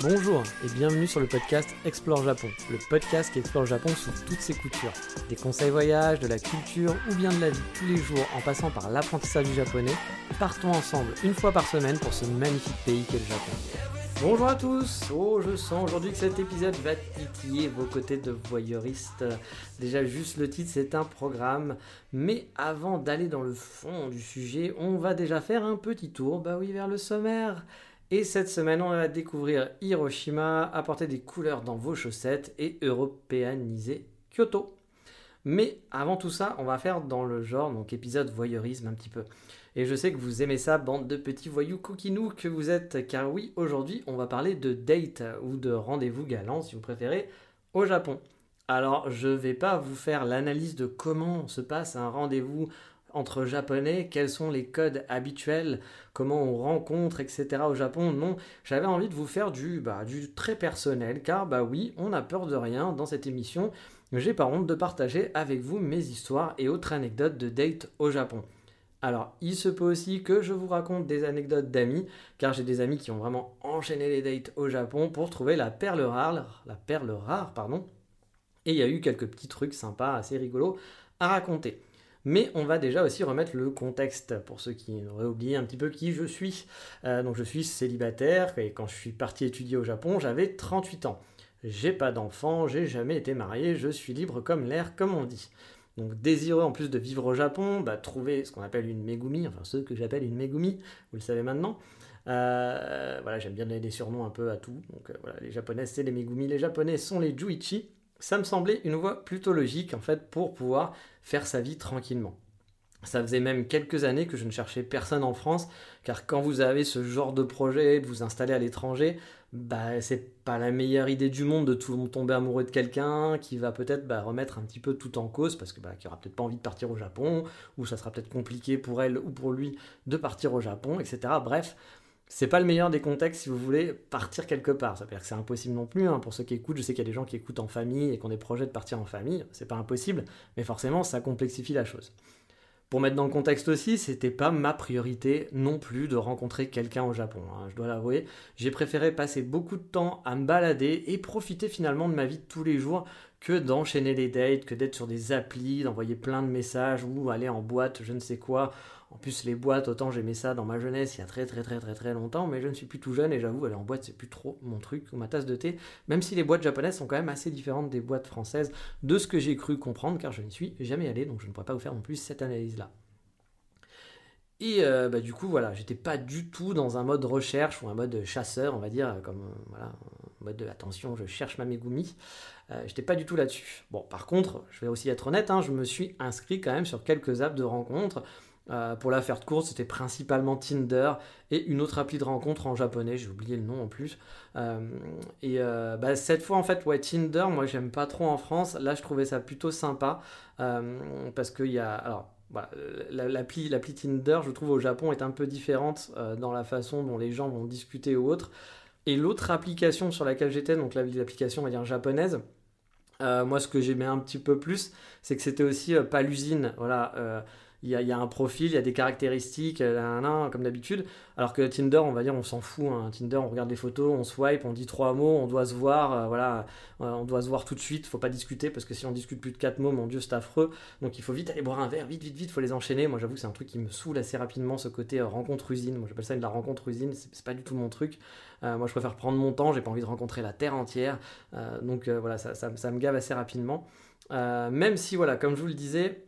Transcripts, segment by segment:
Bonjour et bienvenue sur le podcast Explore Japon, le podcast qui explore Japon sous toutes ses coutures. Des conseils voyage, de la culture ou bien de la vie tous les jours en passant par l'apprentissage du japonais, partons ensemble une fois par semaine pour ce magnifique pays qu'est le Japon. Bonjour à tous Oh, je sens aujourd'hui que cet épisode va titiller vos côtés de voyeuristes. Déjà, juste le titre, c'est un programme. Mais avant d'aller dans le fond du sujet, on va déjà faire un petit tour, bah oui, vers le sommaire. Et cette semaine, on va découvrir Hiroshima, apporter des couleurs dans vos chaussettes et européaniser Kyoto. Mais avant tout ça, on va faire dans le genre, donc épisode voyeurisme un petit peu. Et je sais que vous aimez ça, bande de petits voyous coquinous que vous êtes, car oui, aujourd'hui, on va parler de date ou de rendez-vous galant, si vous préférez, au Japon. Alors, je vais pas vous faire l'analyse de comment se passe un rendez-vous entre japonais, quels sont les codes habituels, comment on rencontre, etc. au Japon. Non, j'avais envie de vous faire du, bah, du très personnel, car bah oui, on n'a peur de rien dans cette émission. J'ai pas honte de partager avec vous mes histoires et autres anecdotes de date au Japon. Alors, il se peut aussi que je vous raconte des anecdotes d'amis, car j'ai des amis qui ont vraiment enchaîné les dates au Japon pour trouver la perle rare, la perle rare, pardon. Et il y a eu quelques petits trucs sympas, assez rigolos à raconter. Mais on va déjà aussi remettre le contexte pour ceux qui auraient oublié un petit peu qui je suis. Euh, donc je suis célibataire et quand je suis parti étudier au Japon, j'avais 38 ans. J'ai pas d'enfant, j'ai jamais été marié, je suis libre comme l'air, comme on dit. Donc désireux en plus de vivre au Japon, bah, trouver ce qu'on appelle une megumi, enfin ce que j'appelle une megumi, vous le savez maintenant. Euh, voilà, j'aime bien donner des surnoms un peu à tout. Donc euh, voilà, les japonaises c'est les megumi, les japonais sont les juichi ça me semblait une voie plutôt logique en fait pour pouvoir faire sa vie tranquillement. Ça faisait même quelques années que je ne cherchais personne en France, car quand vous avez ce genre de projet, de vous installer à l'étranger, bah c'est pas la meilleure idée du monde de tout tomber amoureux de quelqu'un qui va peut-être bah, remettre un petit peu tout en cause, parce que bah, qui aura peut-être pas envie de partir au Japon, ou ça sera peut-être compliqué pour elle ou pour lui de partir au Japon, etc. Bref, c'est pas le meilleur des contextes si vous voulez partir quelque part. Ça veut dire que c'est impossible non plus. Hein. Pour ceux qui écoutent, je sais qu'il y a des gens qui écoutent en famille et qui ont des projets de partir en famille. C'est pas impossible, mais forcément, ça complexifie la chose. Pour mettre dans le contexte aussi, c'était pas ma priorité non plus de rencontrer quelqu'un au Japon. Hein, je dois l'avouer. J'ai préféré passer beaucoup de temps à me balader et profiter finalement de ma vie de tous les jours que d'enchaîner les dates, que d'être sur des applis, d'envoyer plein de messages ou aller en boîte, je ne sais quoi, en plus, les boîtes, autant j'aimais ça dans ma jeunesse il y a très très très très très longtemps, mais je ne suis plus tout jeune et j'avoue, aller en boîte, c'est plus trop mon truc ou ma tasse de thé, même si les boîtes japonaises sont quand même assez différentes des boîtes françaises, de ce que j'ai cru comprendre, car je n'y suis jamais allé, donc je ne pourrais pas vous faire non plus cette analyse-là. Et euh, bah, du coup, voilà, j'étais pas du tout dans un mode recherche ou un mode chasseur, on va dire, comme euh, voilà, mode de attention, je cherche ma Megumi. Euh, j'étais pas du tout là-dessus. Bon, par contre, je vais aussi être honnête, hein, je me suis inscrit quand même sur quelques apps de rencontres. Euh, pour la faire de course, c'était principalement Tinder et une autre appli de rencontre en japonais, j'ai oublié le nom en plus. Euh, et euh, bah, cette fois, en fait, ouais, Tinder, moi j'aime pas trop en France. Là, je trouvais ça plutôt sympa parce qu'il y a. Alors, l'appli, l'appli Tinder, je trouve au Japon est un peu différente dans la façon dont les gens vont discuter ou autre. Et l'autre application sur laquelle j'étais, donc l'application, on va dire japonaise, moi, ce que j'aimais un petit peu plus, c'est que c'était aussi pas l'usine. Voilà, il y, a, un profil, il y a des caractéristiques, euh, comme d'habitude. Alors que Tinder, on va dire, on s'en fout. Hein. Tinder, on regarde des photos, on swipe, on dit trois mots, on doit se voir, euh, voilà, euh, on doit se voir tout de suite. Faut pas discuter parce que si on discute plus de quatre mots, mon dieu, c'est affreux. Donc il faut vite aller boire un verre, vite, vite, vite, faut les enchaîner. Moi, j'avoue c'est un truc qui me saoule assez rapidement, ce côté rencontre usine. Moi, j'appelle ça de la rencontre usine. C'est pas du tout mon truc. moi, je préfère prendre mon temps. J'ai pas envie de rencontrer la terre entière. donc voilà, ça, ça, me gave assez rapidement. même si, voilà, comme je vous le disais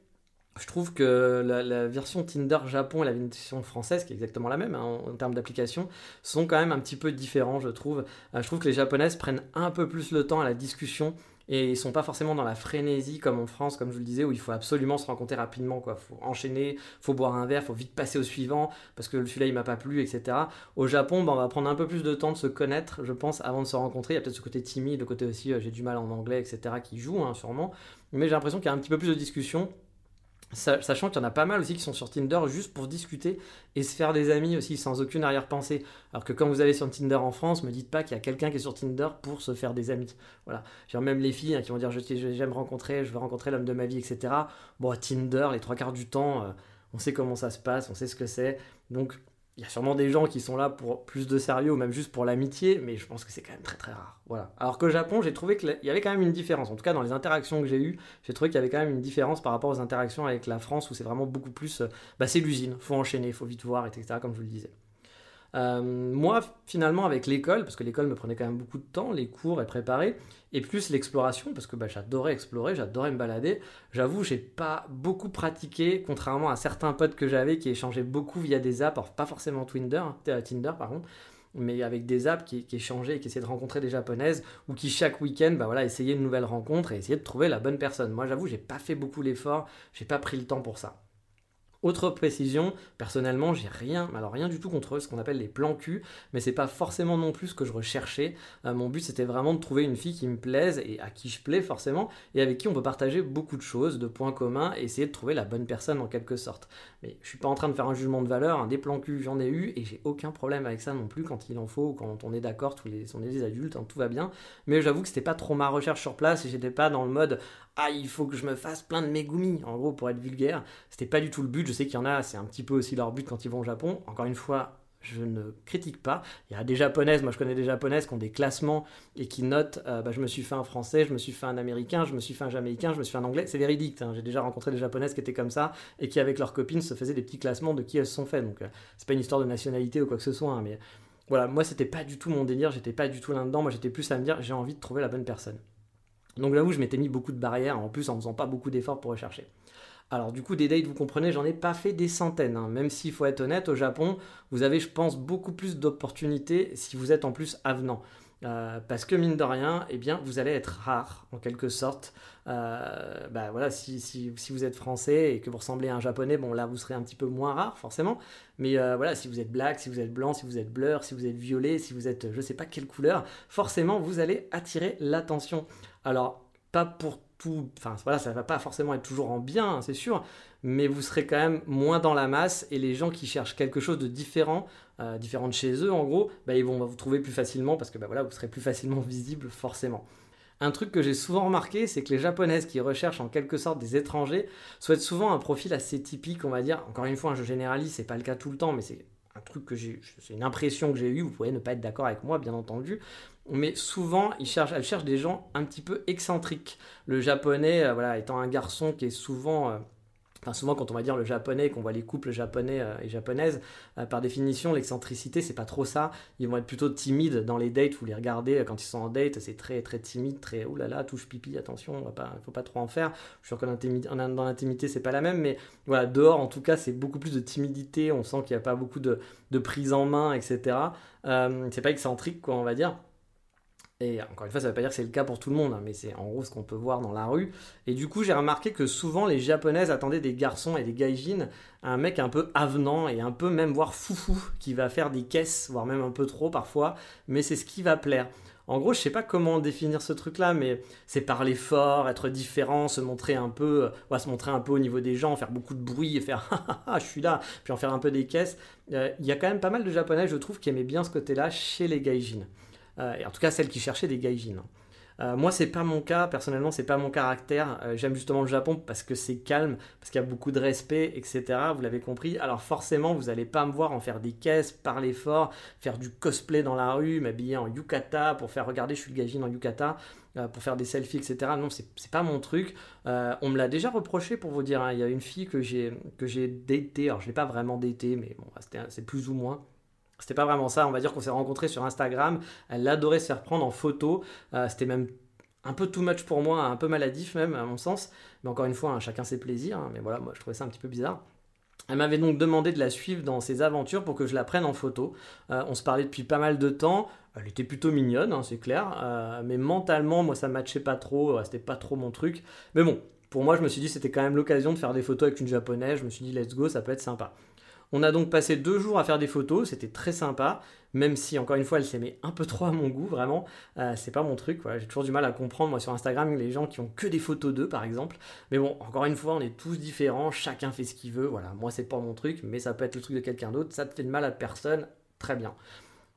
je trouve que la, version Tinder Japon et la version française, qui est exactement la même hein, en, termes d'application, sont quand même un petit peu différents, je trouve. Euh, je trouve que les japonaises prennent un peu plus le temps à la discussion et ils sont pas forcément dans la frénésie comme en France, comme je vous le disais, où il faut absolument se rencontrer rapidement, quoi. Faut enchaîner, faut boire un verre, faut vite passer au suivant parce que celui-là il m'a pas plu, etc. Au Japon, ben, on va prendre un peu plus de temps de se connaître, je pense, avant de se rencontrer. Il y a peut-être ce côté timide, le côté aussi euh, j'ai du mal en anglais, etc. qui joue, hein, sûrement. Mais j'ai l'impression qu'il y a un petit peu plus de discussion. Sachant qu'il y en a pas mal aussi qui sont sur Tinder juste pour discuter et se faire des amis aussi sans aucune arrière-pensée. Alors que quand vous allez sur Tinder en France, me dites pas qu'il y a quelqu'un qui est sur Tinder pour se faire des amis. Voilà. Genre même les filles hein, qui vont dire j'aime rencontrer, je veux rencontrer l'homme de ma vie, etc. Bon, Tinder, les trois quarts du temps, euh, on sait comment ça se passe, on sait ce que c'est. Donc il y a sûrement des gens qui sont là pour plus de sérieux ou même juste pour l'amitié, mais je pense que c'est quand même très très rare. Voilà. Alors qu'au Japon, j'ai trouvé qu'il y avait quand même une différence. En tout cas, dans les interactions que j'ai eues, j'ai trouvé qu'il y avait quand même une différence par rapport aux interactions avec la France où c'est vraiment beaucoup plus. Euh, bah, c'est l'usine, faut enchaîner, faut vite voir, etc. Comme je vous le disais. Euh, moi, finalement, avec l'école, parce que l'école me prenait quand même beaucoup de temps, les cours et préparer, et plus l'exploration, parce que bah, j'adorais explorer, j'adorais me balader. J'avoue, j'ai pas beaucoup pratiqué, contrairement à certains potes que j'avais qui échangeaient beaucoup via des apps, pas forcément Tinder, hein, Tinder par contre, mais avec des apps qui, échangeaient et qui essayaient de rencontrer des japonaises, ou qui chaque week-end, bah essayaient une nouvelle rencontre et essayaient de trouver la bonne personne. Moi, j'avoue, j'ai pas fait beaucoup l'effort, j'ai pas pris le temps pour ça. Autre précision, personnellement, j'ai rien, alors rien du tout contre ce qu'on appelle les plans cul, mais c'est pas forcément non plus ce que je recherchais. Euh, mon but c'était vraiment de trouver une fille qui me plaise et à qui je plais forcément, et avec qui on peut partager beaucoup de choses, de points communs, et essayer de trouver la bonne personne en quelque sorte. Mais je suis pas en train de faire un jugement de valeur, hein, des plans cul j'en ai eu, et j'ai aucun problème avec ça non plus quand il en faut, ou quand on est d'accord, on est des adultes, hein, tout va bien. Mais j'avoue que c'était pas trop ma recherche sur place, et j'étais pas dans le mode ah il faut que je me fasse plein de megumi, en gros pour être vulgaire. C'était pas du tout le but, je sais qu'il y en a, c'est un petit peu aussi leur but quand ils vont au Japon. Encore une fois, je ne critique pas. Il y a des japonaises, moi je connais des japonaises qui ont des classements et qui notent euh, bah, je me suis fait un français, je me suis fait un américain, je me suis fait un jamaïcain, je me suis fait un anglais. C'est véridique. Hein. J'ai déjà rencontré des japonaises qui étaient comme ça et qui, avec leurs copines, se faisaient des petits classements de qui elles se sont fait. Donc, euh, c'est pas une histoire de nationalité ou quoi que ce soit. Hein, mais voilà, moi c'était pas du tout mon délire, j'étais pas du tout là-dedans. Moi j'étais plus à me dire j'ai envie de trouver la bonne personne. Donc là où je m'étais mis beaucoup de barrières, en plus en faisant pas beaucoup d'efforts pour rechercher. Alors du coup, des dates, vous comprenez, j'en ai pas fait des centaines. Hein. Même s'il faut être honnête, au Japon, vous avez, je pense, beaucoup plus d'opportunités si vous êtes en plus avenant. Euh, parce que mine de rien, eh bien, vous allez être rare en quelque sorte. Euh, bah, voilà, si, si, si, vous êtes français et que vous ressemblez à un japonais, bon là vous serez un petit peu moins rare forcément. Mais euh, voilà, si vous êtes black, si vous êtes blanc, si vous êtes blur, si vous êtes violet, si vous êtes je sais pas quelle couleur, forcément vous allez attirer l'attention. Alors pas pour tout, enfin voilà, ça va pas forcément être toujours en bien, hein, c'est sûr, mais vous serez quand même moins dans la masse et les gens qui cherchent quelque chose de différent, euh, différent de chez eux en gros, bah, ils vont vous trouver plus facilement parce que bah, voilà, vous serez plus facilement visible forcément. Un truc que j'ai souvent remarqué, c'est que les japonaises qui recherchent en quelque sorte des étrangers souhaitent souvent un profil assez typique, on va dire. Encore une fois, je généralise, c'est pas le cas tout le temps, mais c'est truc que j'ai, c'est une impression que j'ai eue. Vous pouvez ne pas être d'accord avec moi, bien entendu mais souvent ils cherchent, elles cherchent des gens un petit peu excentriques. Le japonais, euh, voilà, étant un garçon qui est souvent, euh, enfin souvent quand on va dire le japonais, qu'on voit les couples japonais euh, et japonaises, par définition l'excentricité c'est pas trop ça. Ils vont être plutôt timides dans les dates. Vous les regardez quand ils sont en date, c'est très très timide, très oulala, touche pipi, attention, il ne faut pas trop en faire. Je suis sûr que dans l'intimité c'est pas la même, mais voilà dehors en tout cas c'est beaucoup plus de timidité. On sent qu'il n'y a pas beaucoup de, de, prise en main, etc. c'est pas excentrique quoi on va dire. Et encore une fois, ça ne veut pas dire que c'est le cas pour tout le monde, hein, mais c'est en gros ce qu'on peut voir dans la rue. Et du coup, j'ai remarqué que souvent les japonaises attendaient des garçons et des gaijins, un mec un peu avenant et un peu même voire foufou, qui va faire des caisses, voire même un peu trop parfois, mais c'est ce qui va plaire. En gros, je sais pas comment définir ce truc-là, mais c'est parler fort, être différent, se montrer un peu, euh, se montrer un peu au niveau des gens, faire beaucoup de bruit et faire ah, je suis là, puis en faire un peu des caisses. Euh, il y a quand même pas mal de japonais, je trouve, qui aimaient bien ce côté-là chez les gaijins. Euh, et en tout cas celles qui cherchaient des gaijins. Euh, moi, c'est pas mon cas, personnellement, c'est pas mon caractère. Euh, j'aime justement le Japon parce que c'est calme, parce qu'il y a beaucoup de respect, etc. Vous l'avez compris. Alors, forcément, vous allez pas me voir en faire des caisses, parler fort, faire du cosplay dans la rue, m'habiller en yukata pour faire regarder, je suis le gaijin en yukata, pour faire des selfies, etc. Non, c'est pas mon truc. on me l'a déjà reproché pour vous dire. Hein. Il y a une fille que j'ai que j'ai daté. Alors, je l'ai pas vraiment daté, mais bon, c'est plus ou moins. C'était pas vraiment ça, on va dire qu'on s'est rencontrés sur Instagram, elle adorait se faire prendre en photo, euh, c'était même un peu too much pour moi, un peu maladif même à mon sens, mais encore une fois, hein, chacun ses plaisirs, hein, mais voilà, moi je trouvais ça un petit peu bizarre. Elle m'avait donc demandé de la suivre dans ses aventures pour que je la prenne en photo. Euh, on se parlait depuis pas mal de temps. Elle était plutôt mignonne, hein, c'est clair. Euh, mais mentalement, moi, ça ne matchait pas trop. C'était pas trop mon truc. Mais bon, pour moi, je me suis dit c'était quand même l'occasion de faire des photos avec une japonaise. Je me suis dit let's go, ça peut être sympa. On a donc passé deux jours à faire des photos, c'était très sympa, même si encore une fois elle s'aimait un peu trop à mon goût, vraiment, euh, c'est pas mon truc, j'ai toujours du mal à comprendre moi sur Instagram les gens qui ont que des photos d'eux par exemple, mais bon, encore une fois on est tous différents, chacun fait ce qu'il veut, voilà, moi c'est pas mon truc, mais ça peut être le truc de quelqu'un d'autre, ça te fait de mal à personne, très bien.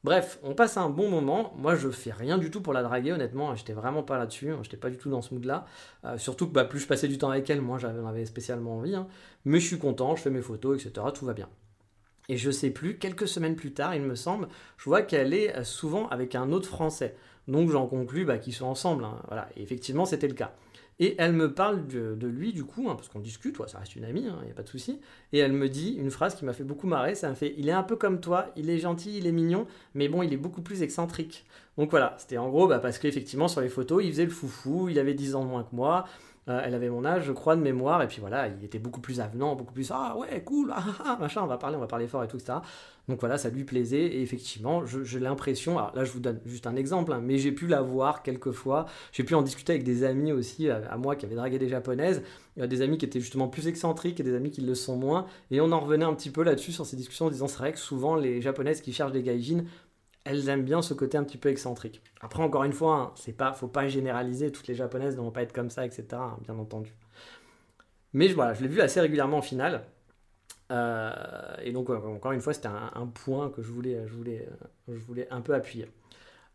Bref, on passe un bon moment. Moi, je fais rien du tout pour la draguer, honnêtement. J'étais vraiment pas là-dessus. J'étais pas du tout dans ce mood-là. Euh, surtout que bah, plus je passais du temps avec elle, moi, j'en avais spécialement envie. Hein. Mais je suis content, je fais mes photos, etc. Tout va bien. Et je sais plus, quelques semaines plus tard, il me semble, je vois qu'elle est euh, souvent avec un autre Français. Donc j'en conclus bah, qu'ils sont ensemble. Hein. Voilà. Et effectivement, c'était le cas. Et elle me parle de, lui, du coup, hein, parce qu'on discute, ça reste une amie, il n'y a pas de souci. Et elle me dit une phrase qui m'a fait beaucoup marrer, ça me fait Il est un peu comme toi, il est gentil, il est mignon, mais bon, il est beaucoup plus excentrique. Donc voilà, c'était en gros bah, parce qu'effectivement, sur les photos, il faisait le foufou, il avait 10 ans moins que moi, euh, elle avait mon âge, je crois, de mémoire, et puis voilà, il était beaucoup plus avenant, beaucoup plus ah ouais, cool, ah, ah, ah machin, on va parler, on va parler fort et tout, ça. Donc voilà, ça lui plaisait, et effectivement, j'ai l'impression, alors là je vous donne juste un exemple, hein, mais j'ai pu la voir quelques fois, j'ai pu en discuter avec des amis aussi, à, moi qui avaient dragué des japonaises, a des amis qui étaient justement plus excentriques et des amis qui le sont moins, et on en revenait un petit peu là-dessus sur ces discussions en disant c'est vrai que souvent les japonaises qui cherchent des gaijins elles aiment bien ce côté un petit peu excentrique. Après, encore une fois, hein, c'est pas, faut pas généraliser, toutes les japonaises ne vont pas être comme ça, etc. Hein, bien entendu. Mais voilà, je l'ai vu assez régulièrement en finale. Euh, et donc, encore une fois, c'était un, point que je voulais, je, voulais, je voulais un peu appuyer.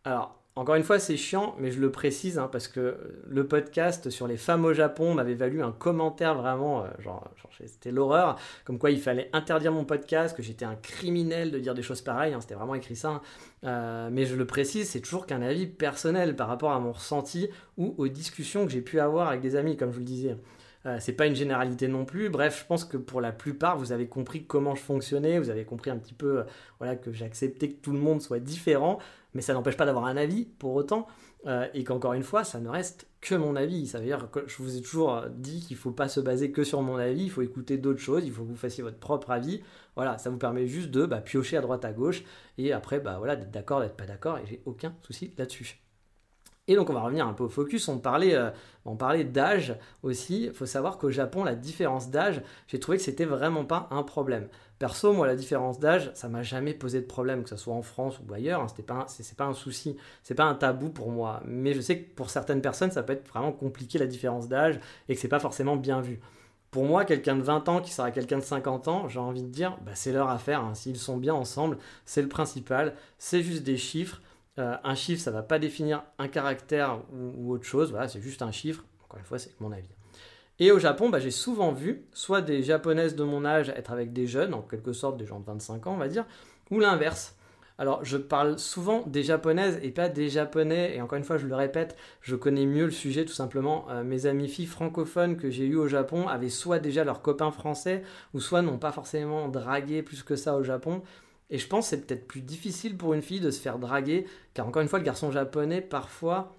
Alors, encore une fois, c'est chiant, mais je le précise hein, parce que le podcast sur les femmes au Japon m'avait valu un commentaire vraiment, euh, genre, c'était l'horreur, comme quoi il fallait interdire mon podcast, que j'étais un criminel de dire des choses pareilles, hein, c'était vraiment écrit ça. Hein. Euh, mais je le précise, c'est toujours qu'un avis personnel par rapport à mon ressenti ou aux discussions que j'ai pu avoir avec des amis, comme je vous le disais. Euh, c'est pas une généralité non plus. Bref, je pense que pour la plupart, vous avez compris comment je fonctionnais, vous avez compris un petit peu euh, voilà, que j'acceptais que tout le monde soit différent, mais ça n'empêche pas d'avoir un avis pour autant. Euh, et qu'encore une fois, ça ne reste que mon avis. Ça veut dire que je vous ai toujours dit qu'il ne faut pas se baser que sur mon avis, il faut écouter d'autres choses, il faut que vous fassiez votre propre avis. Voilà, ça vous permet juste de bah, piocher à droite à gauche et après, bah, voilà, d'être d'accord, d'être pas d'accord, et j'ai aucun souci là-dessus. Et donc on va revenir un peu au focus, on parlait, euh, on parlait d'âge aussi, il faut savoir qu'au Japon la différence d'âge, j'ai trouvé que c'était vraiment pas un problème. Perso, moi la différence d'âge, ça m'a jamais posé de problème, que ce soit en France ou ailleurs, hein, c'était pas, c'est, pas un souci, c'est pas un tabou pour moi. Mais je sais que pour certaines personnes ça peut être vraiment compliqué la différence d'âge et que c'est pas forcément bien vu. Pour moi, quelqu'un de 20 ans qui sera quelqu'un de 50 ans, j'ai envie de dire, bah, c'est leur affaire. Hein. S'ils sont bien ensemble, c'est le principal. C'est juste des chiffres. Euh, un chiffre, ça ne va pas définir un caractère ou, autre chose. Voilà, c'est juste un chiffre. Encore une fois, c'est mon avis. Et au Japon, bah, j'ai souvent vu soit des japonaises de mon âge être avec des jeunes, en quelque sorte des gens de 25 ans, on va dire, ou l'inverse. Alors, je parle souvent des japonaises et pas des japonais, et encore une fois, je le répète, je connais mieux le sujet tout simplement. Euh, mes amies filles francophones que j'ai eues au Japon avaient soit déjà leurs copains français, ou soit n'ont pas forcément dragué plus que ça au Japon. Et je pense que c'est peut-être plus difficile pour une fille de se faire draguer, car encore une fois, le garçon japonais, parfois,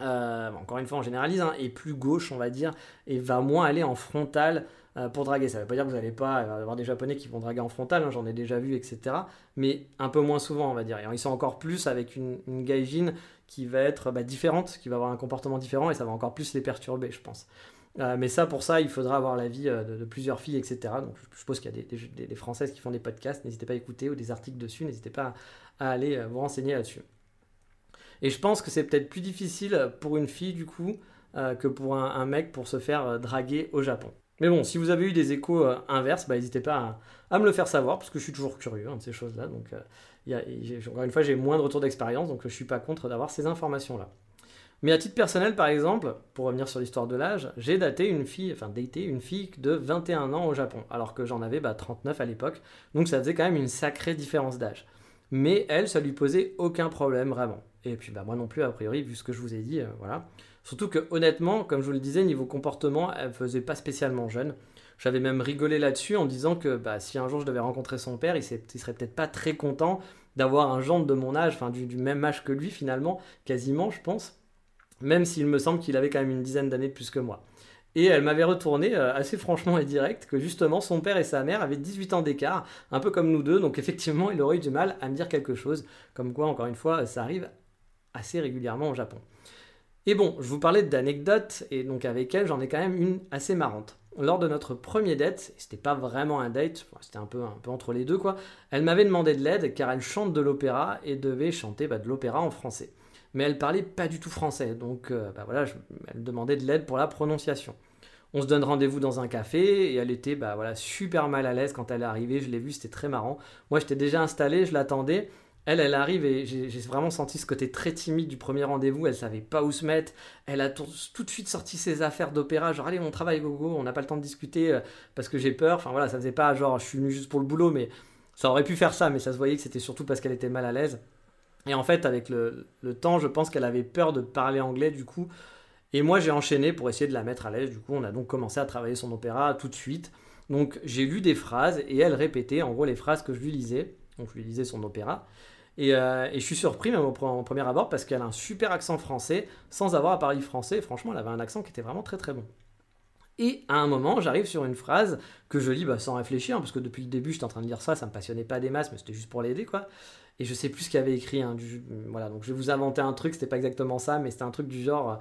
euh, encore une fois, on généralise, hein, est plus gauche, on va dire, et va moins aller en frontal euh, pour draguer. Ça ne veut pas dire que vous n'allez pas avoir des japonais qui vont draguer en frontal, hein, j'en ai déjà vu, etc. Mais un peu moins souvent, on va dire. Et ils sont encore plus avec une, gaijin qui va être bah, différente, qui va avoir un comportement différent, et ça va encore plus les perturber, je pense. Euh, mais ça, pour ça, il faudra avoir l'avis euh, de, plusieurs filles, etc. Donc je suppose qu'il y a des, Françaises qui font des podcasts, n'hésitez pas à écouter, ou des articles dessus, n'hésitez pas à, aller euh, vous renseigner là-dessus. Et je pense que c'est peut-être plus difficile pour une fille, du coup, que pour un, mec pour se faire draguer au Japon. Mais bon, si vous avez eu des échos inverses, bah, n'hésitez pas à, me le faire savoir, parce que je suis toujours curieux hein, de ces choses-là. Donc, encore une fois, j'ai moins de retour d'expérience, donc je ne suis pas contre d'avoir ces informations-là. Mais à titre personnel, par exemple, pour revenir sur l'histoire de l'âge, j'ai daté une fille, enfin daté une fille de 21 ans au Japon, alors que j'en avais 39 bah, à l'époque. Donc ça faisait quand même une sacrée différence d'âge. Mais elle, ça lui posait aucun problème vraiment. Et puis bah moi non plus a priori, vu ce que je vous ai dit, euh, voilà. Surtout que honnêtement, comme je vous le disais, niveau comportement, elle faisait pas spécialement jeune. J'avais même rigolé là-dessus en disant que bah, si un jour je devais rencontrer son père, il, il serait peut-être pas très content d'avoir un gendre de mon âge, enfin du, du, même âge que lui finalement, quasiment je pense même s'il me semble qu'il avait quand même une dizaine d'années de plus que moi. Et elle m'avait retourné euh, assez franchement et direct que justement son père et sa mère avaient 18 ans d'écart, un peu comme nous deux, donc effectivement il aurait eu du mal à me dire quelque chose, comme quoi encore une fois ça arrive assez régulièrement au Japon. Et bon, je vous parlais d'anecdotes, et donc avec elle j'en ai quand même une assez marrante. Lors de notre premier date, c'était pas vraiment un date, c'était un peu, entre les deux quoi, elle m'avait demandé de l'aide car elle chante de l'opéra et devait chanter bah, de l'opéra en français mais elle parlait pas du tout français. Donc euh, bah voilà, elle demandait de l'aide pour la prononciation. On se donne rendez-vous dans un café et elle était bah voilà, super mal à l'aise quand elle est arrivée. Je l'ai vue, c'était très marrant. Moi, j'étais déjà installé, je l'attendais. Elle, elle arrive et j'ai vraiment senti ce côté très timide du premier rendez-vous. Elle savait pas où se mettre. Elle a tout, de suite sorti ses affaires d'opéra. Genre, allez, on travaille, gogo, on n'a pas le temps de discuter euh, parce que j'ai peur. Enfin voilà, ça faisait pas genre, je suis venu juste pour le boulot, mais ça aurait pu faire ça. Mais ça se voyait que c'était surtout parce qu'elle était mal à l'aise. Et en fait, avec le, temps, je pense qu'elle avait peur de parler anglais du coup. Et moi, j'ai enchaîné pour essayer de la mettre à l'aise. Du coup, on a donc commencé à travailler son opéra tout de suite. Donc, j'ai lu des phrases et elle répétait en gros les phrases que je lui lisais. Donc, je lui lisais son opéra. Et, euh, je suis surpris même au, premier abord parce qu'elle a un super accent français sans avoir à parler français. Franchement, elle avait un accent qui était vraiment très très bon. Et à un moment, j'arrive sur une phrase que je lis bah, sans réfléchir, parce que depuis le début, j'étais en train de lire ça, ça me passionnait pas des masses, mais c'était juste pour l'aider, quoi et je sais plus ce qu'il avait écrit. Hein, voilà, donc je vais vous inventer un truc, c'était pas exactement ça, mais c'était un truc du genre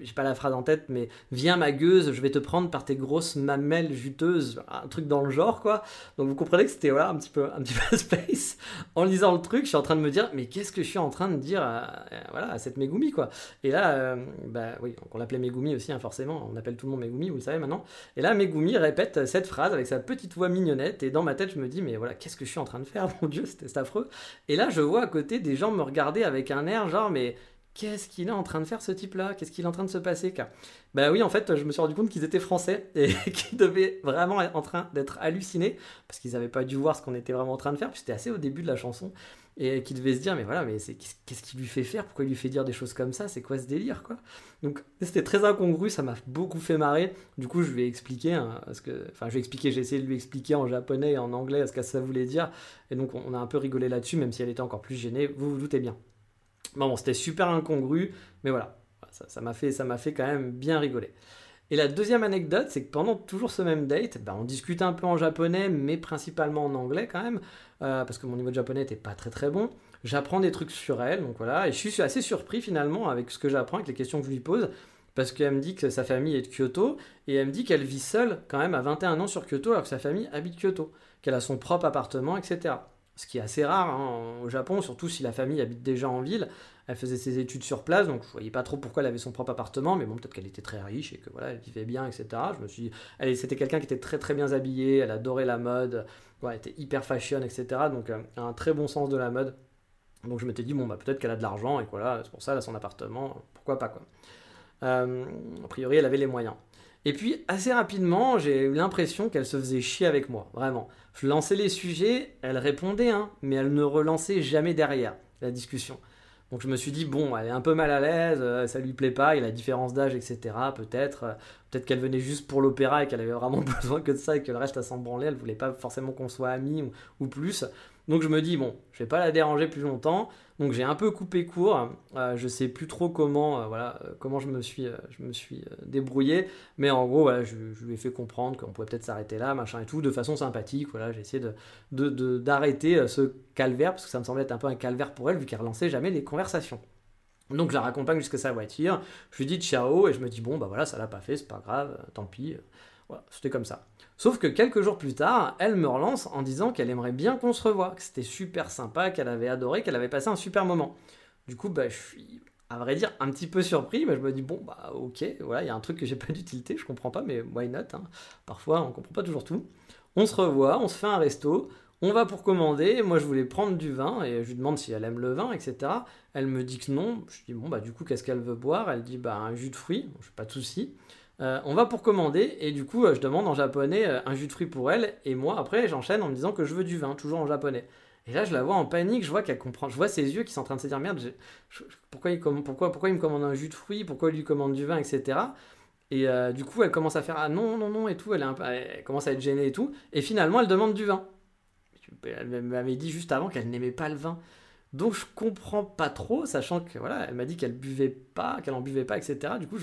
j'ai pas la phrase en tête, mais viens ma gueuse, je vais te prendre par tes grosses mamelles juteuses, un truc dans le genre quoi. Donc vous comprenez que c'était voilà un petit peu un petit peu space. En lisant le truc, je suis en train de me dire mais qu'est-ce que je suis en train de dire à, voilà cette Megumi quoi. Et là, euh, bah oui, on l'appelait Megumi aussi hein, forcément, on appelle tout le monde Megumi, vous le savez maintenant. Et là Megumi répète cette phrase avec sa petite voix mignonnette et dans ma tête je me dis mais voilà qu'est-ce que je suis en train de faire? Mon dieu c'était affreux. Et là je vois à côté des gens me regarder avec un air genre mais qu'est-ce qu'il est en train de faire ce type-là? Qu'est-ce qu'il est en train de se passer Bah oui, en fait, je me suis rendu compte qu'ils étaient français et qu'ils devaient vraiment être en train d'être hallucinés parce qu'ils n'avaient pas dû voir ce qu'on était vraiment en train de faire. Puis c'était assez au début de la chanson et qu'ils devaient se dire mais voilà, mais qu'est-ce qu'il lui fait faire? Pourquoi il lui fait dire des choses comme ça? C'est quoi ce délire quoi? Donc c'était très incongru, ça m'a beaucoup fait marrer. Du coup, je vais expliquer, hein, que, enfin, je j'ai essayé de lui expliquer en japonais et en anglais ce que ça voulait dire. Et donc on a un peu rigolé là-dessus, même si elle était encore plus gênée. Vous vous doutez bien. Bon, c'était super incongru, mais voilà, ça m'a fait, ça fait quand même bien rigoler. Et la deuxième anecdote, c'est que pendant toujours ce même date, ben, on discute un peu en japonais, mais principalement en anglais quand même, euh, parce que mon niveau de japonais n'était pas très très bon. J'apprends des trucs sur elle, donc voilà, et je suis assez surpris finalement avec ce que j'apprends, avec les questions que je lui pose, parce qu'elle me dit que sa famille est de Kyoto, et elle me dit qu'elle vit seule quand même à 21 ans sur Kyoto, alors que sa famille habite Kyoto, qu'elle a son propre appartement, etc ce qui est assez rare hein, au Japon, surtout si la famille habite déjà en ville. Elle faisait ses études sur place, donc je voyais pas trop pourquoi elle avait son propre appartement, mais bon, peut-être qu'elle était très riche et que voilà, elle vivait bien, etc. Je me suis, elle, c'était quelqu'un qui était très très bien habillé, elle adorait la mode, elle était hyper fashion, etc. Donc euh, un très bon sens de la mode. Donc je m'étais dit bon bah peut-être qu'elle a de l'argent et voilà, c'est pour ça elle a son appartement, pourquoi pas quoi. Euh, a priori, elle avait les moyens. Et puis, assez rapidement, j'ai eu l'impression qu'elle se faisait chier avec moi, vraiment. Je lançais les sujets, elle répondait, hein, mais elle ne relançait jamais derrière la discussion. Donc je me suis dit, bon, elle est un peu mal à l'aise, euh, ça lui plaît pas, il a la différence d'âge, etc. Peut-être euh, peut-être qu'elle venait juste pour l'opéra et qu'elle avait vraiment besoin que de ça et que le reste, à s'en branler, elle voulait pas forcément qu'on soit amis ou, plus. Donc je me dis, bon, je vais pas la déranger plus longtemps. Donc j'ai un peu coupé court. Euh, je sais plus trop comment, euh, voilà, euh, comment je me suis, je me suis débrouillé. Mais en gros, je, lui ai fait comprendre qu'on pouvait peut-être s'arrêter là, machin et tout, de façon sympathique. Voilà, j'ai essayé d'arrêter ce calvaire, parce que ça me semblait être un peu un calvaire pour elle, vu qu'elle relançait jamais les conversations. Donc je la raccompagne jusqu'à sa voiture, je lui dis ciao et je me dis bon bah voilà ça l'a pas fait, c'est pas grave, tant pis. C'était comme ça. Sauf que quelques jours plus tard, elle me relance en disant qu'elle aimerait bien qu'on se revoie, que c'était super sympa, qu'elle avait adoré, qu'elle avait passé un super moment. Du coup, bah, je suis, à vrai dire, un petit peu surpris, mais je me dis, bon, bah ok, voilà, il y a un truc que j'ai pas d'utilité, je comprends pas, mais why not hein. Parfois, on comprend pas toujours tout. On se revoit, on se fait un resto, on va pour commander, moi je voulais prendre du vin, et je lui demande si elle aime le vin, etc. Elle me dit que non, je dis, bon, bah du coup, qu'est-ce qu'elle veut boire? Elle dit, bah un jus de fruits, je pas de soucis. Euh, on va pour commander et du coup euh, je demande en japonais euh, un jus de fruits pour elle et moi après j'enchaîne en me disant que je veux du vin toujours en japonais. Et là je la vois en panique, je vois qu'elle comprend, je vois ses yeux qui sont en train de se dire merde, pourquoi, il pourquoi, pourquoi il me commande un jus de fruits, pourquoi il lui commande du vin, etc. Et du coup elle commence à faire ah non non non et tout, elle, elle commence à être gênée et tout. Et finalement elle demande du vin. Elle m'avait dit juste avant qu'elle n'aimait pas le vin. Donc je comprends pas trop, sachant que voilà, elle m'a dit qu'elle buvait pas, qu'elle en buvait pas, etc. Du coup,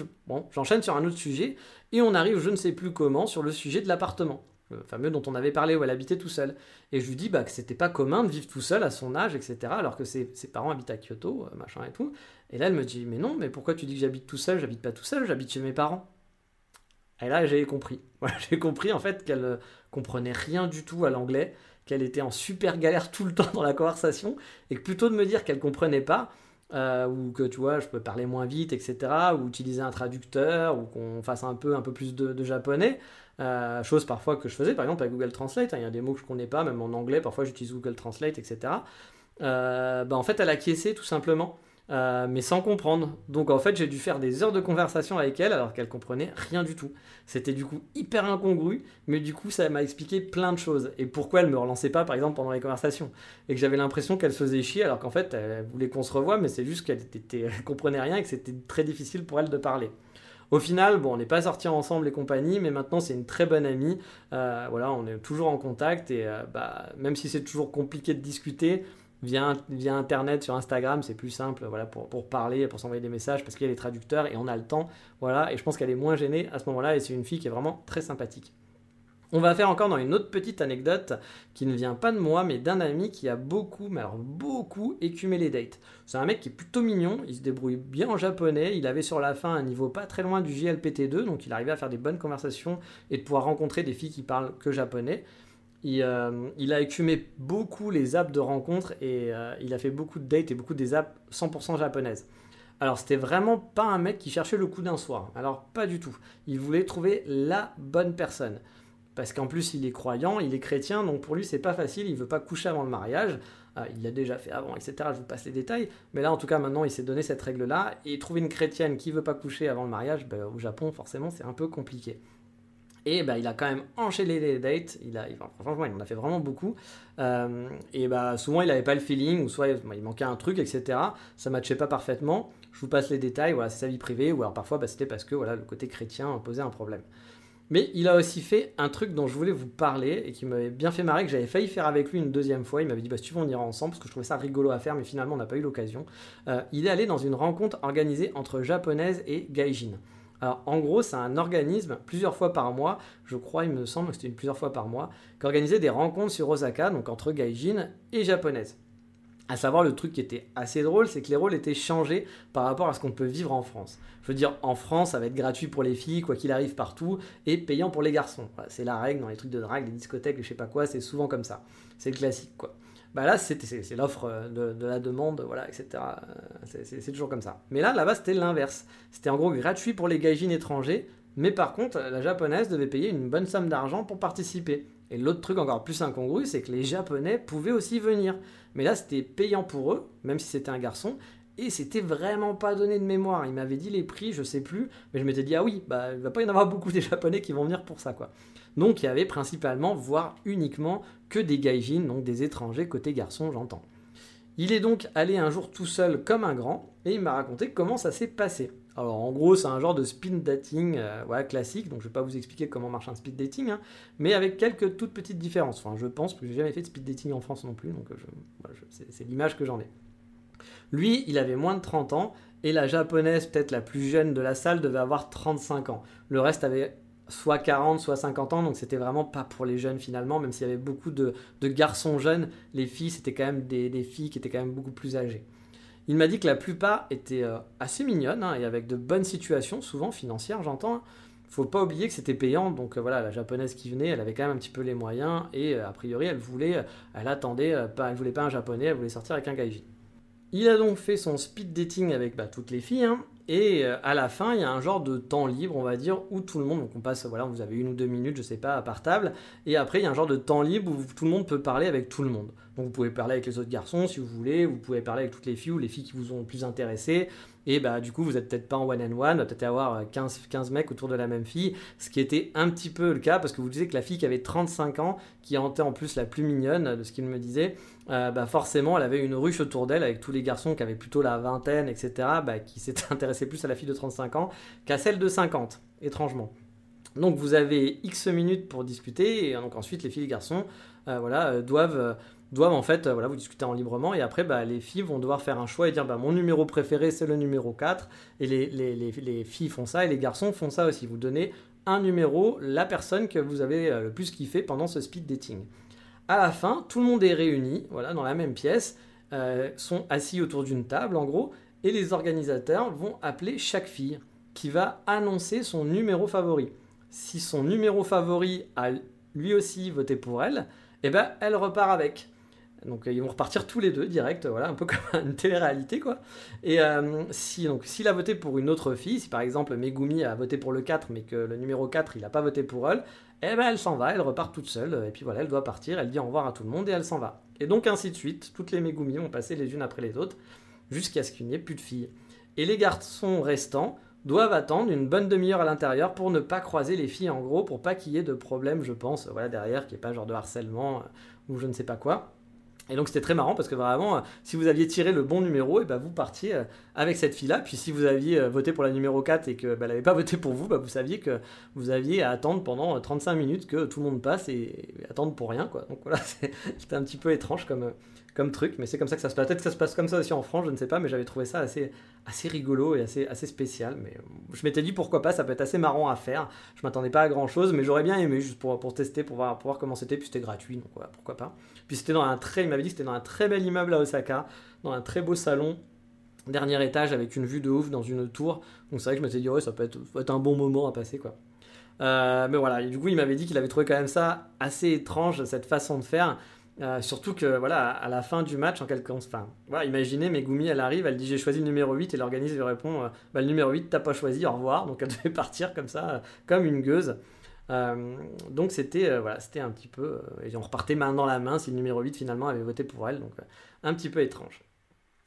j'enchaîne sur un autre sujet et on arrive, je ne sais plus comment, sur le sujet de l'appartement, le fameux dont on avait parlé où elle habitait tout seul. Et je lui dis bah, que c'était pas commun de vivre tout seul à son âge, etc. Alors que ses, parents habitent à Kyoto, euh, machin et tout. Et là, elle me dit mais non, mais pourquoi tu dis que j'habite tout seul? J'habite pas tout seul, j'habite chez mes parents. Et là, j'ai compris. J'ai compris en fait qu'elle euh, comprenait rien du tout à l'anglais qu'elle était en super galère tout le temps dans la conversation, et que plutôt de me dire qu'elle comprenait pas, euh, ou que tu vois, je peux parler moins vite, etc., ou utiliser un traducteur, ou qu'on fasse un peu, un peu plus de, japonais, euh, chose parfois que je faisais, par exemple avec Google Translate, hein, il y a des mots que je connais pas, même en anglais, parfois j'utilise Google Translate, etc. Euh, bah, en fait, elle acquiesçait tout simplement. Euh, mais sans comprendre. Donc en fait, j'ai dû faire des heures de conversation avec elle alors qu'elle comprenait rien du tout. C'était du coup hyper incongru, mais du coup, ça m'a expliqué plein de choses. Et pourquoi elle me relançait pas, par exemple, pendant les conversations. Et que j'avais l'impression qu'elle se faisait chier alors qu'en fait, elle voulait qu'on se revoie, mais c'est juste qu'elle était, comprenait rien et que c'était très difficile pour elle de parler. Au final, bon, on n'est pas sortis ensemble et compagnie, mais maintenant c'est une très bonne amie. Euh, voilà, on est toujours en contact et euh, bah, même si c'est toujours compliqué de discuter, via, Internet, sur Instagram, c'est plus simple voilà, pour, pour parler, pour s'envoyer des messages, parce qu'il y a les traducteurs et on a le temps. Voilà, et je pense qu'elle est moins gênée à ce moment-là, et c'est une fille qui est vraiment très sympathique. On va faire encore dans une autre petite anecdote qui ne vient pas de moi, mais d'un ami qui a beaucoup, mais alors beaucoup écumé les dates. C'est un mec qui est plutôt mignon, il se débrouille bien en japonais, il avait sur la fin un niveau pas très loin du JLPT2, donc il arrivait à faire des bonnes conversations et de pouvoir rencontrer des filles qui parlent que japonais. Euh, il, a écumé beaucoup les apps de rencontres et euh, il a fait beaucoup de dates et beaucoup des apps 100% japonaises. Alors c'était vraiment pas un mec qui cherchait le coup d'un soir. Alors pas du tout. Il voulait trouver la bonne personne. Parce qu'en plus il est croyant, il est chrétien, donc pour lui c'est pas facile, il veut pas coucher avant le mariage. Euh, il l'a déjà fait avant, etc. Je vous passe les détails. Mais là en tout cas maintenant il s'est donné cette règle-là. Et trouver une chrétienne qui veut pas coucher avant le mariage, ben, au Japon forcément c'est un peu compliqué. Et bah, il a quand même enchaîné les dates. Il a, franchement, il en a fait vraiment beaucoup. Euh, et bah, souvent, il n'avait pas le feeling, ou soit il manquait un truc, etc. Ça ne matchait pas parfaitement. Je vous passe les détails. Voilà, c'est sa vie privée. Ou alors parfois, bah, c'était parce que voilà, le côté chrétien posait un problème. Mais il a aussi fait un truc dont je voulais vous parler et qui m'avait bien fait marrer, que j'avais failli faire avec lui une deuxième fois. Il m'avait dit, bah, si tu veux, on ira ensemble, parce que je trouvais ça rigolo à faire, mais finalement, on n'a pas eu l'occasion. Euh, il est allé dans une rencontre organisée entre japonaises et gaijin. Alors, en gros, c'est un organisme, plusieurs fois par mois, je crois, il me semble que c'était plusieurs fois par mois, qui organisait des rencontres sur Osaka, donc entre gaijin et japonaises. À savoir, le truc qui était assez drôle, c'est que les rôles étaient changés par rapport à ce qu'on peut vivre en France. Je veux dire, en France, ça va être gratuit pour les filles, quoi qu'il arrive partout, et payant pour les garçons. c'est la règle dans les trucs de drague, les discothèques, je sais pas quoi, c'est souvent comme ça. C'est le classique, quoi. Bah là, c'est l'offre euh, de, la demande, voilà, etc. Euh, c'est toujours comme ça. Mais là, là-bas, c'était l'inverse. C'était en gros gratuit pour les gaijins étrangers, mais par contre, la japonaise devait payer une bonne somme d'argent pour participer. Et l'autre truc encore plus incongru, c'est que les japonais pouvaient aussi venir. Mais là, c'était payant pour eux, même si c'était un garçon, et c'était vraiment pas donné de mémoire. Il m'avait dit les prix, je sais plus, mais je m'étais dit, ah oui, bah, il va pas y en avoir beaucoup des japonais qui vont venir pour ça, quoi. Donc il y avait principalement, voire uniquement, que des gaijins, donc des étrangers côté garçon, j'entends. Il est donc allé un jour tout seul comme un grand, et il m'a raconté comment ça s'est passé. Alors en gros, c'est un genre de speed dating euh, classique, donc je ne vais pas vous expliquer comment marche un speed dating, hein, mais avec quelques toutes petites différences. Enfin, je pense, que j'ai jamais fait de speed dating en France non plus, donc euh, c'est l'image que j'en ai. Lui, il avait moins de 30 ans, et la japonaise, peut-être la plus jeune de la salle, devait avoir 35 ans. Le reste avait soit 40, soit 50 ans, donc c'était vraiment pas pour les jeunes finalement, même s'il y avait beaucoup de, garçons jeunes, les filles c'était quand même des, filles qui étaient quand même beaucoup plus âgées. Il m'a dit que la plupart étaient euh, assez mignonnes hein, et avec de bonnes situations, souvent financières j'entends. Hein. Faut pas oublier que c'était payant, donc euh, voilà, la japonaise qui venait, elle avait quand même un petit peu les moyens et euh, a priori elle voulait, elle attendait, pas, elle voulait pas un japonais, elle voulait sortir avec un gaijin. Il a donc fait son speed dating avec bah, toutes les filles, hein, et euh, à la fin, il y a un genre de temps libre, on va dire, où tout le monde, donc on passe, voilà, vous avez une ou deux minutes, je sais pas, à part table, et après, il y a un genre de temps libre où tout le monde peut parler avec tout le monde. Donc vous pouvez parler avec les autres garçons si vous voulez, vous pouvez parler avec toutes les filles ou les filles qui vous ont le plus intéressé, et bah du coup, vous n'êtes peut-être pas en one and one, peut-être avoir 15, 15 mecs autour de la même fille, ce qui était un petit peu le cas parce que vous disiez que la fille qui avait 35 ans, qui était en plus la plus mignonne de ce qu'il me disait, euh, bah forcément, elle avait une ruche autour d'elle avec tous les garçons qui avaient plutôt la vingtaine, etc., bah, qui s'étaient intéressés plus à la fille de 35 ans qu'à celle de 50, étrangement. Donc vous avez X minutes pour discuter, et ensuite les filles et les garçons euh, voilà, euh, doivent doivent en fait, voilà, vous discutez en librement et après, bah, les filles vont devoir faire un choix et dire, bah, mon numéro préféré, c'est le numéro 4. Et les, les, les, les, filles font ça et les garçons font ça aussi. Vous donnez un numéro, la personne que vous avez le plus kiffé pendant ce speed dating. À la fin, tout le monde est réuni, voilà, dans la même pièce, sont assis autour d'une table en gros, et les organisateurs vont appeler chaque fille qui va annoncer son numéro favori. Si son numéro favori a lui aussi voté pour elle, eh ben elle repart avec. Donc ils vont repartir tous les deux direct, voilà, un peu comme une télé-réalité quoi. Et euh, si donc s'il a voté pour une autre fille, si par exemple Megumi a voté pour le 4 mais que le numéro 4 il n'a pas voté pour elle, eh ben elle s'en va, elle repart toute seule et puis voilà, elle doit partir, elle dit au revoir à tout le monde et elle s'en va. Et donc ainsi de suite, toutes les Megumi vont passer les unes après les autres jusqu'à ce qu'il n'y ait plus de filles. Et les garçons restants doivent attendre une bonne demi-heure à l'intérieur pour ne pas croiser les filles en gros, pour pas qu'il y ait de problème, je pense, voilà, derrière, qu'il n'y ait pas genre de harcèlement euh, ou je ne sais pas quoi. Et donc c'était très marrant parce que vraiment, euh, si vous aviez tiré le bon numéro, et ben vous partiez euh, avec cette fille-là. Puis si vous aviez voté pour la numéro 4 et qu'elle bah, n'avait pas voté pour vous, bah, vous saviez que vous aviez à attendre pendant 35 minutes que tout le monde passe et, attendre pour rien. Quoi. Donc voilà, c'était un petit peu étrange comme, comme truc, mais c'est comme ça que ça se passe. Peut-être que ça se passe comme ça aussi en France, je ne sais pas, mais j'avais trouvé ça assez, assez rigolo et assez, assez spécial. Mais euh, je m'étais dit pourquoi pas, ça peut être assez marrant à faire. Je m'attendais pas à grand chose, mais j'aurais bien aimé juste pour, pour tester, pour voir, pour voir comment c'était. Puis c'était gratuit, donc voilà, pourquoi pas. Puis c'était dans un très, il m'avait dit c'était dans un très bel immeuble à Osaka, dans un très beau salon dernier étage avec une vue de ouf dans une tour. Donc c'est vrai que je m'étais dit, ouais, ça peut être, un bon moment à passer, quoi. Euh, mais voilà, du coup, il m'avait dit qu'il avait trouvé quand même ça assez étrange, cette façon de faire. Euh, surtout que voilà, à la fin du match, en quelque enfin, voilà, imaginez, Megumi, elle arrive, elle dit j'ai choisi le numéro 8 et l'organisme lui répond euh, bah, le numéro 8 t'as pas choisi, au revoir. Donc elle devait partir comme ça, comme une gueuse. Donc c'était voilà, c'était un petit peu et on repartait main dans la main si le numéro 8 finalement avait voté pour elle, donc un petit peu étrange.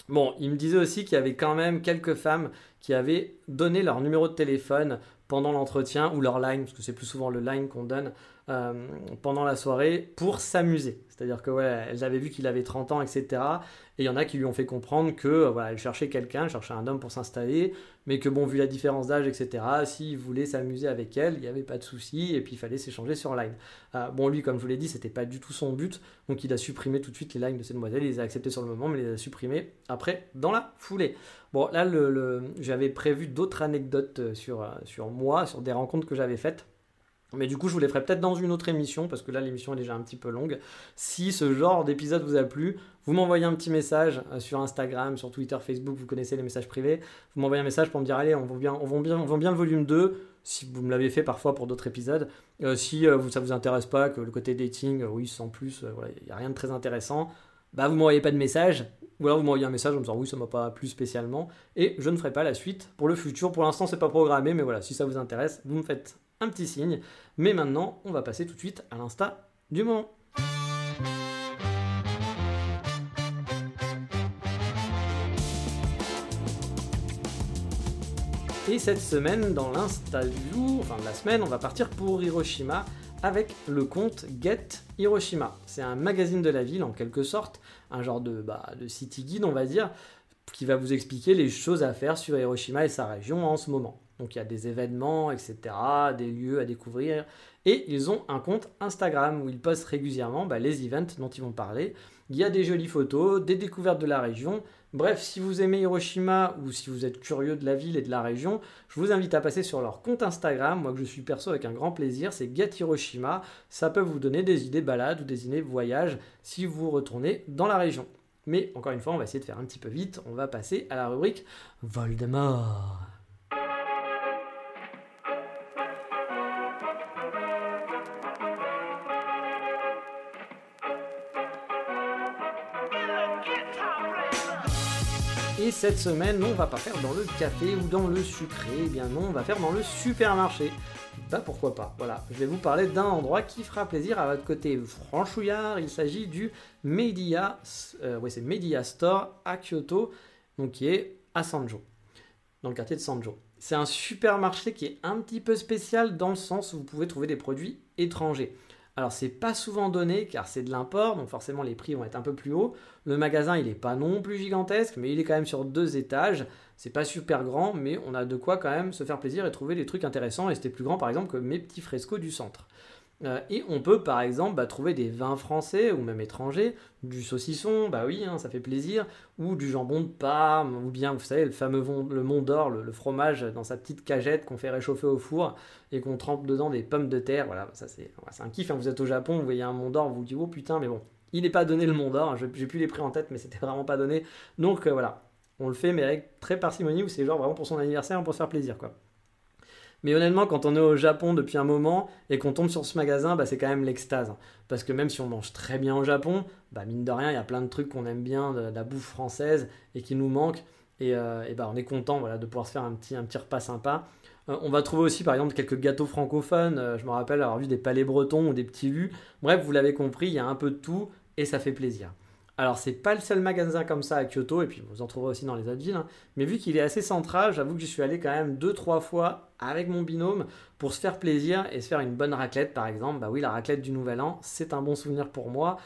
Bon, il me disait aussi qu'il y avait quand même quelques femmes qui avaient donné leur numéro de téléphone pendant l'entretien ou leur line, parce que c'est plus souvent le line qu'on donne euh, pendant la soirée pour s'amuser. C'est-à-dire que ouais, elles avaient vu qu'il avait 30 ans, etc. Et il y en a qui lui ont fait comprendre que euh, voilà, elle cherchait quelqu'un, elle cherchait un homme pour s'installer, mais que bon, vu la différence d'âge, etc., s'il voulait s'amuser avec elle, il n'y avait pas de souci, et puis il fallait s'échanger sur line. Euh, bon, lui, comme je vous l'ai dit, c'était pas du tout son but, donc il a supprimé tout de suite les lines de cette demoiselle, il les a acceptés sur le moment, mais les a supprimés après dans la foulée. Bon, là, j'avais prévu d'autres anecdotes sur, sur moi, sur des rencontres que j'avais faites. Mais du coup, je vous les ferai peut-être dans une autre émission, parce que là, l'émission est déjà un petit peu longue. Si ce genre d'épisode vous a plu, vous m'envoyez un petit message euh, sur Instagram, sur Twitter, Facebook, vous connaissez les messages privés. Vous m'envoyez un message pour me dire, allez, on vend bien, on bien, on bien le volume 2, si vous me l'avez fait parfois pour d'autres épisodes. Euh, si euh, ça vous intéresse pas, que le côté dating, oui, sans plus, il n'y a rien de très intéressant, bah vous m'envoyez pas de message, ou alors vous m'envoyez un message en me disant oui ça m'a pas plu spécialement, et je ne ferai pas la suite pour le futur. Pour l'instant c'est pas programmé, mais voilà, si ça vous intéresse, vous me faites un petit signe. Mais maintenant, on va passer tout de suite à l'insta du moment. Et cette semaine, dans l'insta du jour, enfin de la semaine, on va partir pour Hiroshima avec le compte Get Hiroshima. C'est un magazine de la ville en quelque sorte, un genre de, bah, de city guide on va dire, qui va vous expliquer les choses à faire sur Hiroshima et sa région en ce moment. Donc il y a des événements, etc., des lieux à découvrir. Et ils ont un compte Instagram où ils postent régulièrement bah, les events dont ils vont parler. Il y a des jolies photos, des découvertes de la région. Bref, si vous aimez Hiroshima ou si vous êtes curieux de la ville et de la région, je vous invite à passer sur leur compte Instagram. Moi que je suis perso avec un grand plaisir, c'est Get Hiroshima. Ça peut vous donner des idées balades ou des idées voyages si vous retournez dans la région. Mais encore une fois, on va essayer de faire un petit peu vite. On va passer à la rubrique Voldemort. Cette semaine, on va pas faire dans le café ou dans le sucré, eh bien non, on va faire dans le supermarché. Bah pourquoi pas, voilà. Je vais vous parler d'un endroit qui fera plaisir à votre côté franchouillard. Il s'agit du Media, euh, Media Store à Kyoto, donc qui est à Sanjo, dans le quartier de Sanjo. C'est un supermarché qui est un petit peu spécial dans le sens où vous pouvez trouver des produits étrangers. Alors c'est pas souvent donné car c'est de l'import, donc forcément les prix vont être un peu plus hauts. Le magasin il est pas non plus gigantesque, mais il est quand même sur deux étages. C'est pas super grand, mais on a de quoi quand même se faire plaisir et trouver des trucs intéressants. Et c'était plus grand par exemple que mes petits frescos du centre. Euh, et on peut par exemple bah, trouver des vins français ou même étrangers, du saucisson, bah oui, hein, ça fait plaisir, ou du jambon de Parme, ou bien vous savez le fameux le Mont d'Or, le, fromage dans sa petite cagette qu'on fait réchauffer au four et qu'on trempe dedans des pommes de terre. Voilà, ça c'est un kiff. Hein. Vous êtes au Japon, vous voyez un Mont d'Or, vous vous dites oh putain, mais bon, il n'est pas donné le Mont d'Or. J'ai plus les prix en tête, mais c'était vraiment pas donné. Donc euh, voilà, on le fait mais avec très parcimonie, ou c'est genre vraiment pour son anniversaire, pour se faire plaisir quoi. Mais honnêtement, quand on est au Japon depuis un moment et qu'on tombe sur ce magasin, bah, c'est quand même l'extase. Parce que même si on mange très bien au Japon, bah, mine de rien, il y a plein de trucs qu'on aime bien, de, la bouffe française et qui nous manquent. Et, euh, bah, on est content de pouvoir se faire un petit, un petit repas sympa. Euh, on va trouver aussi par exemple quelques gâteaux francophones. Euh, je me rappelle avoir vu des palais bretons ou des petits lus. Bref, vous l'avez compris, il y a un peu de tout et ça fait plaisir. Alors, c'est pas le seul magasin comme ça à Kyoto, et puis vous en trouverez aussi dans les autres villes. Hein. Mais vu qu'il est assez central, j'avoue que j'y suis allé quand même deux, trois fois avec mon binôme pour se faire plaisir et se faire une bonne raclette, par exemple. Bah oui, la raclette du Nouvel An, c'est un bon souvenir pour moi.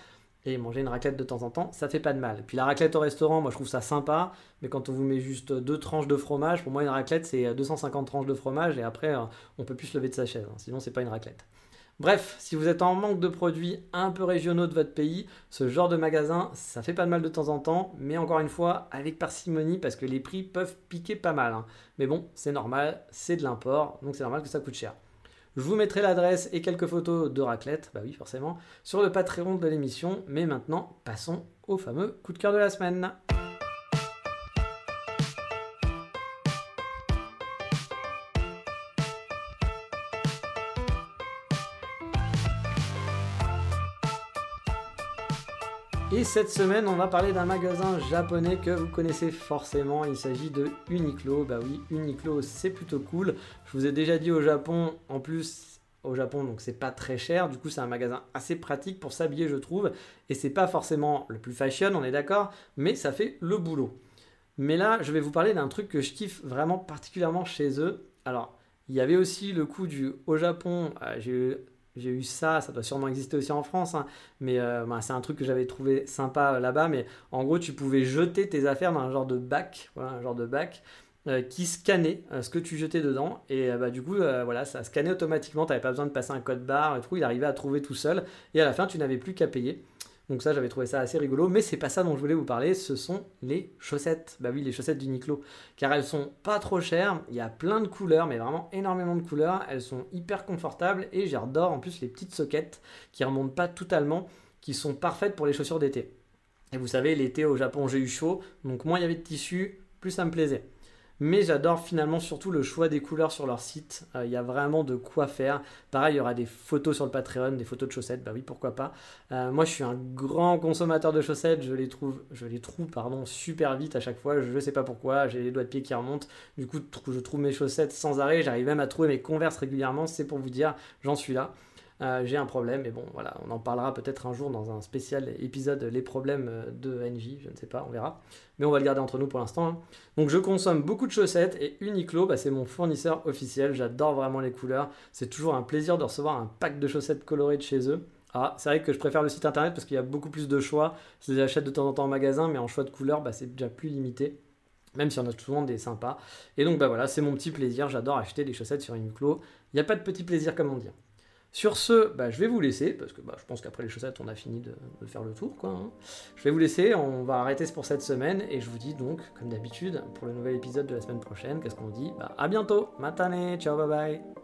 Et manger une raclette de temps en temps, ça fait pas de mal. Puis la raclette au restaurant, moi je trouve ça sympa, mais quand on vous met juste deux tranches de fromage, pour moi une raclette c'est 250 tranches de fromage et après euh, on peut plus se lever de sa chaise. Hein. Sinon c'est pas une raclette. Bref, si vous êtes en manque de produits un peu régionaux de votre pays, ce genre de magasin, ça fait pas de mal de temps en temps, mais encore une fois, avec parcimonie, parce que les prix peuvent piquer pas mal. Hein. Mais bon, c'est normal, c'est de l'import, donc c'est normal que ça coûte cher. Je vous mettrai l'adresse et quelques photos de raclette, bah oui forcément, sur le Patreon de l'émission, mais maintenant, passons au fameux coup de cœur de la semaine. Et cette semaine, on va parler d'un magasin japonais que vous connaissez forcément. Il s'agit de Uniqlo. Bah oui, Uniqlo, c'est plutôt cool. Je vous ai déjà dit au Japon, en plus, au Japon, donc c'est pas très cher. Du coup, c'est un magasin assez pratique pour s'habiller, je trouve. Et c'est pas forcément le plus fashion, on est d'accord, mais ça fait le boulot. Mais là, je vais vous parler d'un truc que je kiffe vraiment particulièrement chez eux. Alors, il y avait aussi le coup du au Japon. Euh, j'ai j'ai eu ça, ça doit sûrement exister aussi en France, hein. mais euh, bah, c'est un truc que j'avais trouvé sympa euh, là-bas. Mais en gros, tu pouvais jeter tes affaires dans un genre de bac, un genre de bac euh, qui scannait ce que tu jetais dedans. Et bah, du coup, voilà, ça scannait automatiquement. Tu n'avais pas besoin de passer un code barre et tout. Il arrivait à trouver tout seul. Et à la fin, tu n'avais plus qu'à payer. Donc ça, j'avais trouvé ça assez rigolo, mais c'est pas ça dont je voulais vous parler, ce sont les chaussettes. Bah oui, les chaussettes d'Uniqlo, car elles sont pas trop chères, il y a plein de couleurs, mais vraiment énormément de couleurs, elles sont hyper confortables et j'adore en plus les petites soquettes qui remontent pas totalement, qui sont parfaites pour les chaussures d'été. Et vous savez, l'été au Japon, j'ai eu chaud, donc moins il y avait de tissu, plus ça me plaisait. Mais j'adore finalement surtout le choix des couleurs sur leur site. Euh, il y a vraiment de quoi faire. Pareil, il y aura des photos sur le Patreon, des photos de chaussettes. Bah oui, pourquoi pas. Euh, moi, je suis un grand consommateur de chaussettes. Je les trouve, je les trouve pardon, super vite à chaque fois. Je ne sais pas pourquoi. J'ai les doigts de pied qui remontent. Du coup, je trouve mes chaussettes sans arrêt. J'arrive même à trouver mes converses régulièrement. C'est pour vous dire, j'en suis là. Euh, j'ai un problème, mais bon, voilà, on en parlera peut-être un jour dans un spécial épisode Les problèmes de NJ, je ne sais pas, on verra. Mais on va le garder entre nous pour l'instant. Hein. Donc je consomme beaucoup de chaussettes et Uniqlo, bah, c'est mon fournisseur officiel. J'adore vraiment les couleurs. C'est toujours un plaisir de recevoir un pack de chaussettes colorées de chez eux. Ah, c'est vrai que je préfère le site internet parce qu'il y a beaucoup plus de choix. Je les achète de temps en temps en magasin, mais en choix de couleurs, bah, c'est déjà plus limité même si on a souvent des sympas. Et donc bah voilà, c'est mon petit plaisir, j'adore acheter des chaussettes sur Uniqlo. Il n'y a pas de petit plaisir comme on dit. Sur ce, bah, je vais vous laisser, parce que bah, je pense qu'après les chaussettes, on a fini de, faire le tour. Quoi, hein. Je vais vous laisser, on va arrêter pour cette semaine, et je vous dis donc, comme d'habitude, pour le nouvel épisode de la semaine prochaine, qu'est-ce qu'on dit? Bah, À bientôt, matane, ciao, bye bye